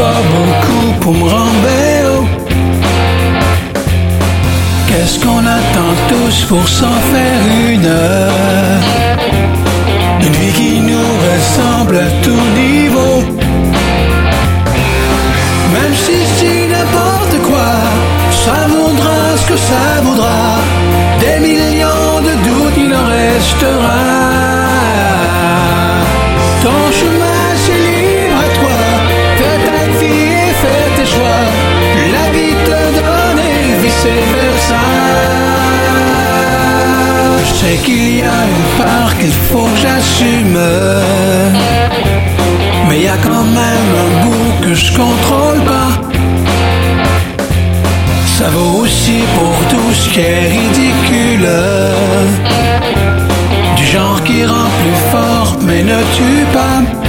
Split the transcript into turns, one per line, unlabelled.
pas beaucoup pour me rendre. Qu'est-ce qu'on attend tous pour s'en faire une heure? Une vie qui nous ressemble à tout niveau. Même si c'est n'importe quoi, ça vaudra ce que ça vaudra. Des millions de doutes, il en restera. Sais qu'il y a une part qu'il faut que j'assume. Mais il y a quand même un bout que je contrôle pas. Ça vaut aussi pour tout ce qui est ridicule. Du genre qui rend plus fort mais ne tue pas.